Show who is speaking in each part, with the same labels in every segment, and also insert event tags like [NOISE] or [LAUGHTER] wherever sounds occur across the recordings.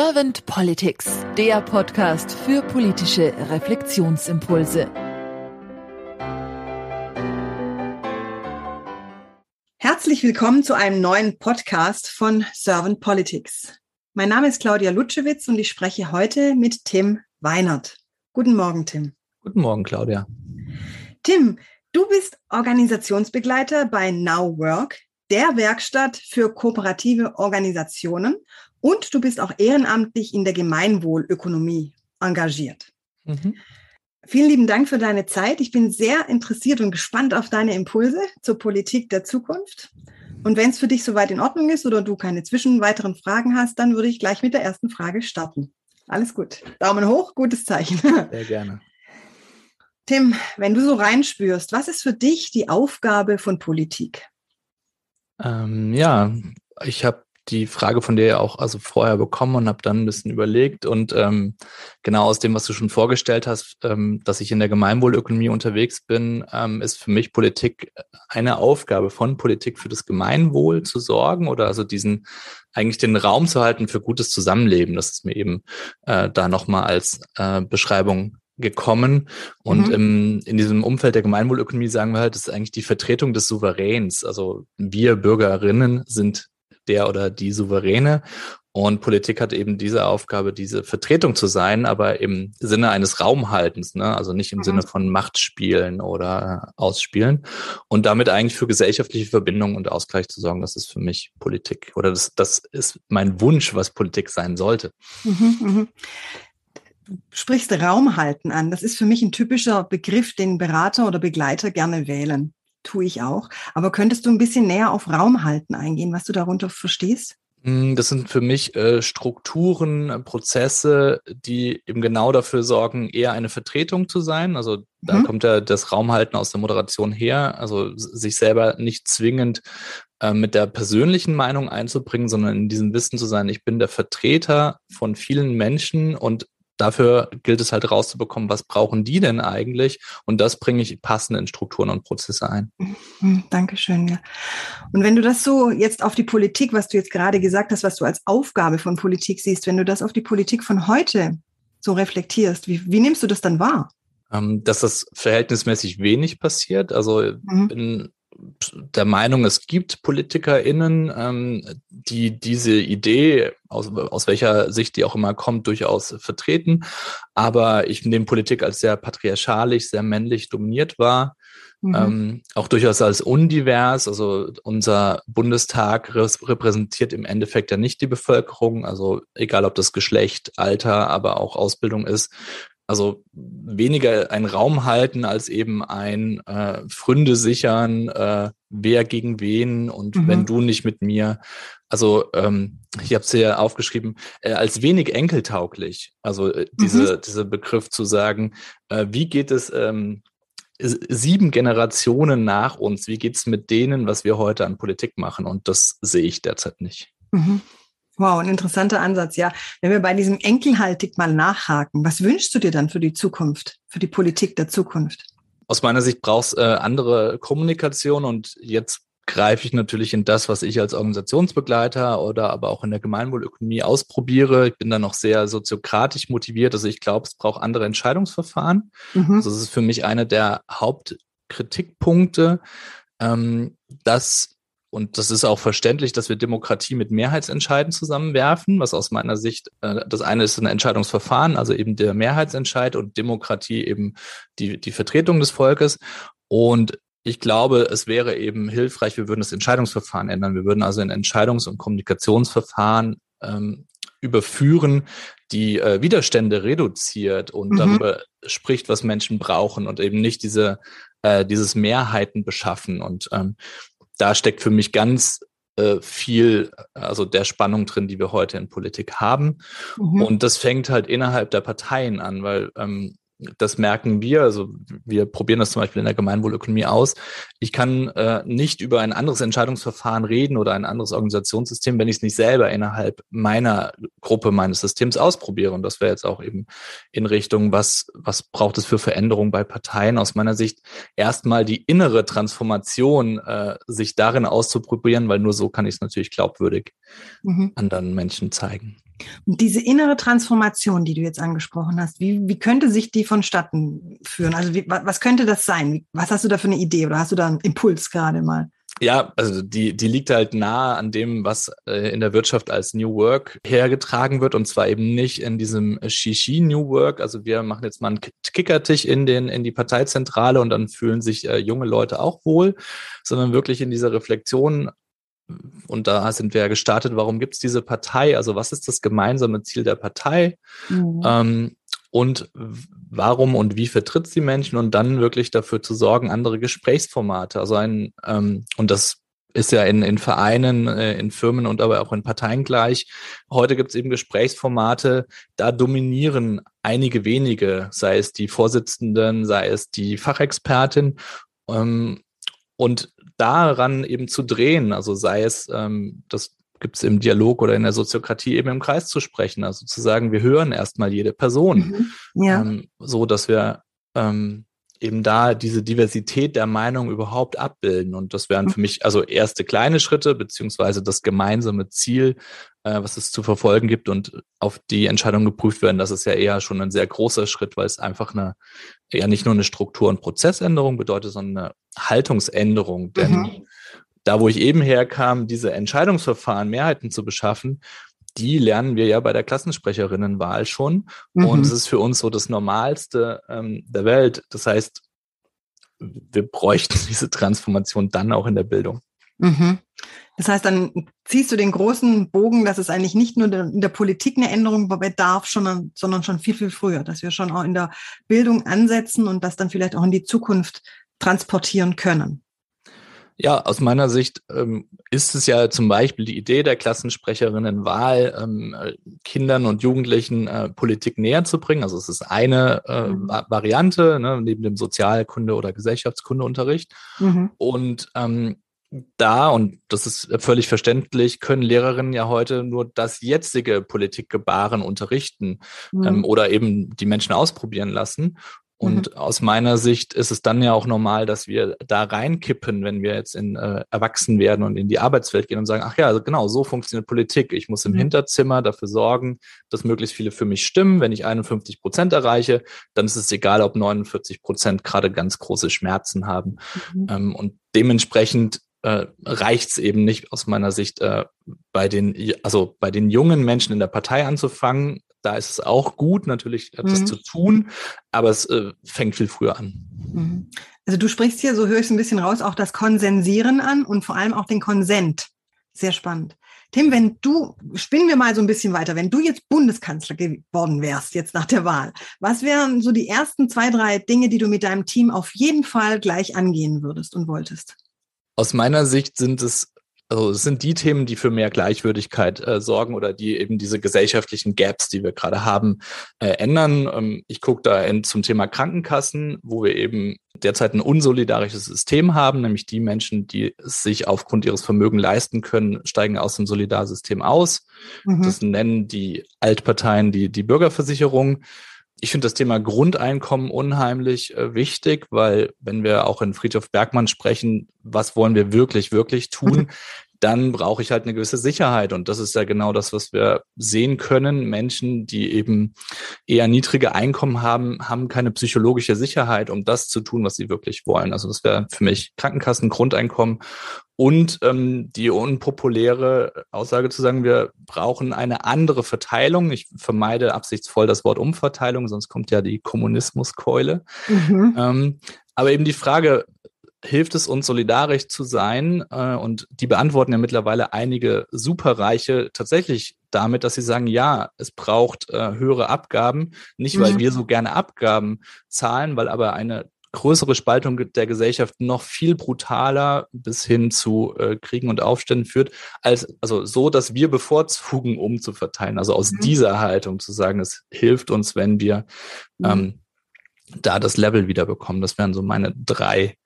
Speaker 1: Servant Politics, der Podcast für politische Reflexionsimpulse.
Speaker 2: Herzlich willkommen zu einem neuen Podcast von Servant Politics. Mein Name ist Claudia Lutschewitz und ich spreche heute mit Tim Weinert. Guten Morgen, Tim.
Speaker 3: Guten Morgen, Claudia.
Speaker 2: Tim, du bist Organisationsbegleiter bei Now Work, der Werkstatt für kooperative Organisationen und du bist auch ehrenamtlich in der Gemeinwohlökonomie engagiert. Mhm. Vielen lieben Dank für deine Zeit. Ich bin sehr interessiert und gespannt auf deine Impulse zur Politik der Zukunft. Und wenn es für dich soweit in Ordnung ist oder du keine zwischen weiteren Fragen hast, dann würde ich gleich mit der ersten Frage starten. Alles gut. Daumen hoch, gutes Zeichen. [LAUGHS]
Speaker 3: Sehr gerne.
Speaker 2: Tim, wenn du so reinspürst, was ist für dich die Aufgabe von Politik?
Speaker 3: Ähm, ja, ich habe die Frage von dir ja auch also vorher bekommen und habe dann ein bisschen überlegt und ähm, genau aus dem, was du schon vorgestellt hast, ähm, dass ich in der Gemeinwohlökonomie unterwegs bin, ähm, ist für mich Politik eine Aufgabe von Politik für das Gemeinwohl zu sorgen oder also diesen eigentlich den Raum zu halten für gutes Zusammenleben. Das ist mir eben äh, da nochmal als äh, Beschreibung gekommen. Und mhm. im, in diesem Umfeld der Gemeinwohlökonomie sagen wir halt, das ist eigentlich die Vertretung des Souveräns. Also wir Bürgerinnen sind der oder die Souveräne. Und Politik hat eben diese Aufgabe, diese Vertretung zu sein, aber im Sinne eines Raumhaltens, ne? also nicht im mhm. Sinne von Machtspielen oder Ausspielen. Und damit eigentlich für gesellschaftliche Verbindung und Ausgleich zu sorgen, das ist für mich Politik. Oder das, das ist mein Wunsch, was Politik sein sollte.
Speaker 2: Mhm, mhm. Du sprichst Raumhalten an. Das ist für mich ein typischer Begriff, den Berater oder Begleiter gerne wählen tue ich auch. Aber könntest du ein bisschen näher auf Raumhalten eingehen, was du darunter verstehst?
Speaker 3: Hm, das sind für mich äh, Strukturen, Prozesse, die eben genau dafür sorgen, eher eine Vertretung zu sein. Also da mhm. kommt ja das Raumhalten aus der Moderation her, also sich selber nicht zwingend äh, mit der persönlichen Meinung einzubringen, sondern in diesem Wissen zu sein, ich bin der Vertreter von vielen Menschen und dafür gilt es halt rauszubekommen, was brauchen die denn eigentlich? Und das bringe ich passend in Strukturen und Prozesse ein.
Speaker 2: Mhm, Dankeschön. Ja. Und wenn du das so jetzt auf die Politik, was du jetzt gerade gesagt hast, was du als Aufgabe von Politik siehst, wenn du das auf die Politik von heute so reflektierst, wie, wie nimmst du das dann wahr?
Speaker 3: Ähm, dass das verhältnismäßig wenig passiert. Also mhm. bin der Meinung, es gibt PolitikerInnen, ähm, die diese Idee, aus, aus welcher Sicht die auch immer kommt, durchaus vertreten. Aber ich nehme Politik als sehr patriarchalisch, sehr männlich dominiert war. Mhm. Ähm, auch durchaus als undivers. Also unser Bundestag repräsentiert im Endeffekt ja nicht die Bevölkerung. Also egal ob das Geschlecht, Alter, aber auch Ausbildung ist. Also weniger ein Raum halten als eben ein äh, Fründe sichern, äh, wer gegen wen und mhm. wenn du nicht mit mir. Also ähm, ich habe es ja aufgeschrieben, äh, als wenig enkeltauglich. Also äh, diese, mhm. dieser Begriff zu sagen, äh, wie geht es ähm, sieben Generationen nach uns, wie geht's mit denen, was wir heute an Politik machen? Und das sehe ich derzeit nicht.
Speaker 2: Mhm. Wow, ein interessanter Ansatz, ja. Wenn wir bei diesem Enkelhaltig mal nachhaken, was wünschst du dir dann für die Zukunft, für die Politik der Zukunft?
Speaker 3: Aus meiner Sicht brauchst äh, andere Kommunikation und jetzt greife ich natürlich in das, was ich als Organisationsbegleiter oder aber auch in der Gemeinwohlökonomie ausprobiere. Ich bin da noch sehr soziokratisch motiviert. Also ich glaube, es braucht andere Entscheidungsverfahren. Mhm. Also das ist für mich einer der Hauptkritikpunkte, ähm, dass und das ist auch verständlich, dass wir Demokratie mit Mehrheitsentscheiden zusammenwerfen, was aus meiner Sicht, äh, das eine ist ein Entscheidungsverfahren, also eben der Mehrheitsentscheid und Demokratie eben die, die Vertretung des Volkes. Und ich glaube, es wäre eben hilfreich, wir würden das Entscheidungsverfahren ändern. Wir würden also ein Entscheidungs- und Kommunikationsverfahren ähm, überführen, die äh, Widerstände reduziert und mhm. darüber spricht, was Menschen brauchen und eben nicht diese äh, dieses Mehrheiten beschaffen. Und ähm, da steckt für mich ganz äh, viel, also der Spannung drin, die wir heute in Politik haben. Mhm. Und das fängt halt innerhalb der Parteien an, weil ähm, das merken wir, also wir probieren das zum Beispiel in der Gemeinwohlökonomie aus. Ich kann äh, nicht über ein anderes Entscheidungsverfahren reden oder ein anderes Organisationssystem, wenn ich es nicht selber innerhalb meiner Gruppe, meines Systems ausprobiere. Und das wäre jetzt auch eben in Richtung, was, was braucht es für Veränderungen bei Parteien? Aus meiner Sicht erstmal die innere Transformation, äh, sich darin auszuprobieren, weil nur so kann ich es natürlich glaubwürdig mhm. anderen Menschen zeigen.
Speaker 2: Und diese innere Transformation, die du jetzt angesprochen hast, wie, wie könnte sich die vonstatten führen? Also wie, was könnte das sein? Was hast du da für eine Idee oder hast du da einen Impuls gerade mal?
Speaker 3: Ja, also die, die liegt halt nahe an dem, was äh, in der Wirtschaft als New Work hergetragen wird und zwar eben nicht in diesem Shishi New Work. Also wir machen jetzt mal einen Kickertisch in den in die Parteizentrale und dann fühlen sich äh, junge Leute auch wohl, sondern wirklich in dieser Reflexion und da sind wir ja gestartet, warum gibt es diese Partei? Also was ist das gemeinsame Ziel der Partei? Mhm. Ähm, und warum und wie vertritt sie Menschen und dann wirklich dafür zu sorgen, andere Gesprächsformate, also ein, ähm, und das ist ja in, in Vereinen, äh, in Firmen und aber auch in Parteien gleich. Heute gibt es eben Gesprächsformate, da dominieren einige wenige, sei es die Vorsitzenden, sei es die Fachexpertin. Ähm, und daran eben zu drehen, also sei es ähm, das gibt es im Dialog oder in der Soziokratie eben im Kreis zu sprechen. Also zu sagen, wir hören erstmal jede Person, mhm. ja. ähm, so dass wir ähm, eben da diese Diversität der Meinung überhaupt abbilden. Und das wären für mich also erste kleine Schritte, beziehungsweise das gemeinsame Ziel, äh, was es zu verfolgen gibt und auf die Entscheidung geprüft werden. Das ist ja eher schon ein sehr großer Schritt, weil es einfach eine, ja nicht nur eine Struktur- und Prozessänderung bedeutet, sondern eine Haltungsänderung. Denn mhm da, wo ich eben herkam, diese Entscheidungsverfahren, Mehrheiten zu beschaffen, die lernen wir ja bei der Klassensprecherinnenwahl schon. Mhm. Und es ist für uns so das Normalste ähm, der Welt. Das heißt, wir bräuchten [LAUGHS] diese Transformation dann auch in der Bildung.
Speaker 2: Mhm. Das heißt, dann ziehst du den großen Bogen, dass es eigentlich nicht nur in der Politik eine Änderung bedarf, sondern, sondern schon viel, viel früher, dass wir schon auch in der Bildung ansetzen und das dann vielleicht auch in die Zukunft transportieren können.
Speaker 3: Ja, aus meiner Sicht ähm, ist es ja zum Beispiel die Idee der Klassensprecherinnenwahl, ähm, Kindern und Jugendlichen äh, Politik näher zu bringen. Also es ist eine äh, mhm. Variante ne, neben dem Sozialkunde- oder Gesellschaftskundeunterricht. Mhm. Und ähm, da, und das ist völlig verständlich, können Lehrerinnen ja heute nur das jetzige Politikgebaren unterrichten mhm. ähm, oder eben die Menschen ausprobieren lassen. Und mhm. aus meiner Sicht ist es dann ja auch normal, dass wir da reinkippen, wenn wir jetzt in äh, erwachsen werden und in die Arbeitswelt gehen und sagen, ach ja, also genau, so funktioniert Politik. Ich muss im mhm. Hinterzimmer dafür sorgen, dass möglichst viele für mich stimmen. Wenn ich 51 Prozent erreiche, dann ist es egal, ob 49 Prozent gerade ganz große Schmerzen haben. Mhm. Ähm, und dementsprechend äh, reicht es eben nicht aus meiner Sicht äh, bei den also bei den jungen Menschen in der Partei anzufangen da ist es auch gut, natürlich etwas mhm. zu tun, aber es äh, fängt viel früher an.
Speaker 2: Mhm. Also du sprichst hier, so höre ich es ein bisschen raus, auch das Konsensieren an und vor allem auch den Konsent. Sehr spannend. Tim, wenn du, spinnen wir mal so ein bisschen weiter, wenn du jetzt Bundeskanzler geworden wärst, jetzt nach der Wahl, was wären so die ersten zwei, drei Dinge, die du mit deinem Team auf jeden Fall gleich angehen würdest und wolltest?
Speaker 3: Aus meiner Sicht sind es also es sind die Themen, die für mehr Gleichwürdigkeit äh, sorgen oder die eben diese gesellschaftlichen Gaps, die wir gerade haben, äh, ändern. Ähm, ich gucke da in, zum Thema Krankenkassen, wo wir eben derzeit ein unsolidarisches System haben, nämlich die Menschen, die sich aufgrund ihres Vermögens leisten können, steigen aus dem Solidarsystem aus. Mhm. Das nennen die Altparteien die, die Bürgerversicherung ich finde das Thema Grundeinkommen unheimlich äh, wichtig, weil wenn wir auch in Friedhof Bergmann sprechen, was wollen wir wirklich, wirklich tun. [LAUGHS] dann brauche ich halt eine gewisse Sicherheit. Und das ist ja genau das, was wir sehen können. Menschen, die eben eher niedrige Einkommen haben, haben keine psychologische Sicherheit, um das zu tun, was sie wirklich wollen. Also das wäre für mich Krankenkassen, Grundeinkommen und ähm, die unpopuläre Aussage zu sagen, wir brauchen eine andere Verteilung. Ich vermeide absichtsvoll das Wort Umverteilung, sonst kommt ja die Kommunismuskeule. Mhm. Ähm, aber eben die Frage, hilft es uns solidarisch zu sein? Äh, und die beantworten ja mittlerweile einige Superreiche tatsächlich damit, dass sie sagen, ja, es braucht äh, höhere Abgaben, nicht weil mhm. wir so gerne Abgaben zahlen, weil aber eine größere Spaltung der Gesellschaft noch viel brutaler bis hin zu äh, Kriegen und Aufständen führt, als also so, dass wir bevorzugen, um zu verteilen. Also aus mhm. dieser Haltung zu sagen, es hilft uns, wenn wir mhm. ähm, da das Level wieder bekommen. Das wären so meine drei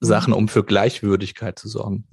Speaker 3: Sachen, um für Gleichwürdigkeit zu sorgen.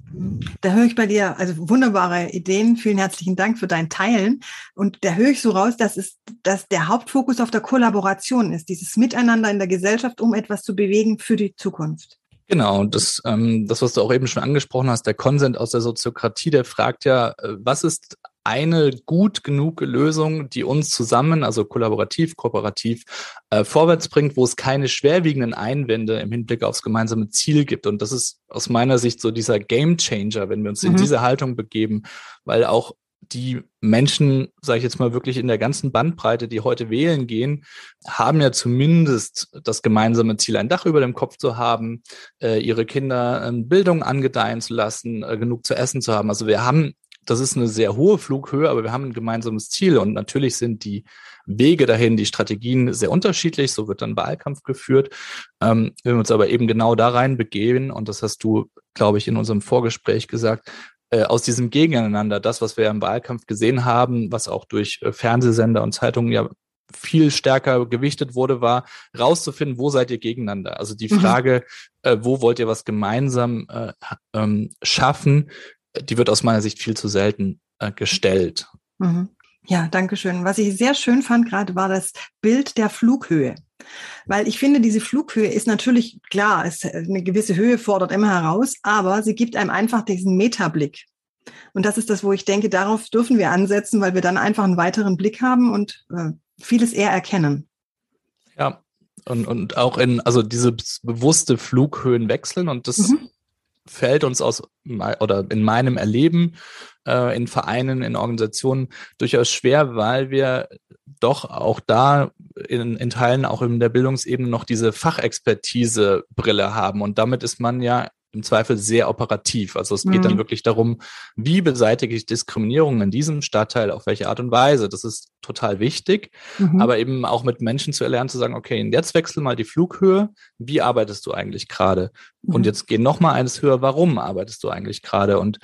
Speaker 2: Da höre ich bei dir also wunderbare Ideen. Vielen herzlichen Dank für dein Teilen. Und da höre ich so raus, dass es, dass der Hauptfokus auf der Kollaboration ist, dieses Miteinander in der Gesellschaft, um etwas zu bewegen für die Zukunft.
Speaker 3: Genau, das, ähm, das, was du auch eben schon angesprochen hast, der Konsent aus der Soziokratie, der fragt ja, äh, was ist eine gut genug Lösung, die uns zusammen, also kollaborativ, kooperativ, äh, vorwärts bringt, wo es keine schwerwiegenden Einwände im Hinblick aufs gemeinsame Ziel gibt. Und das ist aus meiner Sicht so dieser Game Changer, wenn wir uns mhm. in diese Haltung begeben, weil auch die Menschen, sage ich jetzt mal wirklich in der ganzen Bandbreite, die heute wählen gehen, haben ja zumindest das gemeinsame Ziel, ein Dach über dem Kopf zu haben, äh, ihre Kinder äh, Bildung angedeihen zu lassen, äh, genug zu essen zu haben. Also wir haben, das ist eine sehr hohe Flughöhe, aber wir haben ein gemeinsames Ziel und natürlich sind die Wege dahin, die Strategien sehr unterschiedlich. So wird dann Wahlkampf geführt. Ähm, wenn wir uns aber eben genau da rein begeben, und das hast du, glaube ich, in unserem Vorgespräch gesagt, äh, aus diesem Gegeneinander, das, was wir im Wahlkampf gesehen haben, was auch durch äh, Fernsehsender und Zeitungen ja viel stärker gewichtet wurde, war rauszufinden, wo seid ihr gegeneinander? Also die mhm. Frage, mhm. äh, wo wollt ihr was gemeinsam äh, ähm, schaffen, die wird aus meiner Sicht viel zu selten äh, gestellt.
Speaker 2: Mhm. Ja, danke schön. Was ich sehr schön fand gerade war das Bild der Flughöhe. Weil ich finde, diese Flughöhe ist natürlich klar, ist eine gewisse Höhe fordert immer heraus, aber sie gibt einem einfach diesen Metablick. Und das ist das, wo ich denke, darauf dürfen wir ansetzen, weil wir dann einfach einen weiteren Blick haben und äh, vieles eher erkennen.
Speaker 3: Ja, und, und auch in, also diese bewusste Flughöhen wechseln und das mhm. Fällt uns aus, oder in meinem Erleben äh, in Vereinen, in Organisationen durchaus schwer, weil wir doch auch da in, in Teilen auch in der Bildungsebene noch diese Fachexpertise-Brille haben. Und damit ist man ja im Zweifel sehr operativ. Also es geht mhm. dann wirklich darum, wie beseitige ich Diskriminierung in diesem Stadtteil, auf welche Art und Weise. Das ist total wichtig, mhm. aber eben auch mit Menschen zu erlernen, zu sagen, okay, jetzt wechsel mal die Flughöhe. Wie arbeitest du eigentlich gerade? Mhm. Und jetzt geh noch mal eines höher. Warum arbeitest du eigentlich gerade? Und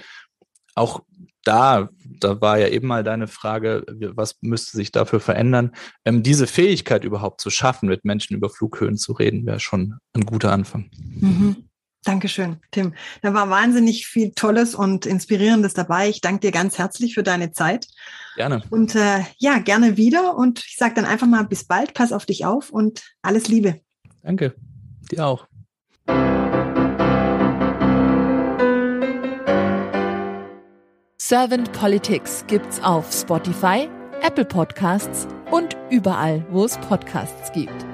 Speaker 3: auch da, da war ja eben mal deine Frage, was müsste sich dafür verändern? Ähm, diese Fähigkeit überhaupt zu schaffen, mit Menschen über Flughöhen zu reden, wäre schon ein guter Anfang.
Speaker 2: Mhm. Dankeschön, Tim. Da war wahnsinnig viel Tolles und Inspirierendes dabei. Ich danke dir ganz herzlich für deine Zeit.
Speaker 3: Gerne.
Speaker 2: Und äh, ja, gerne wieder. Und ich sage dann einfach mal bis bald, pass auf dich auf und alles Liebe.
Speaker 3: Danke. Dir auch.
Speaker 1: Servant Politics gibt's auf Spotify, Apple Podcasts und überall, wo es Podcasts gibt.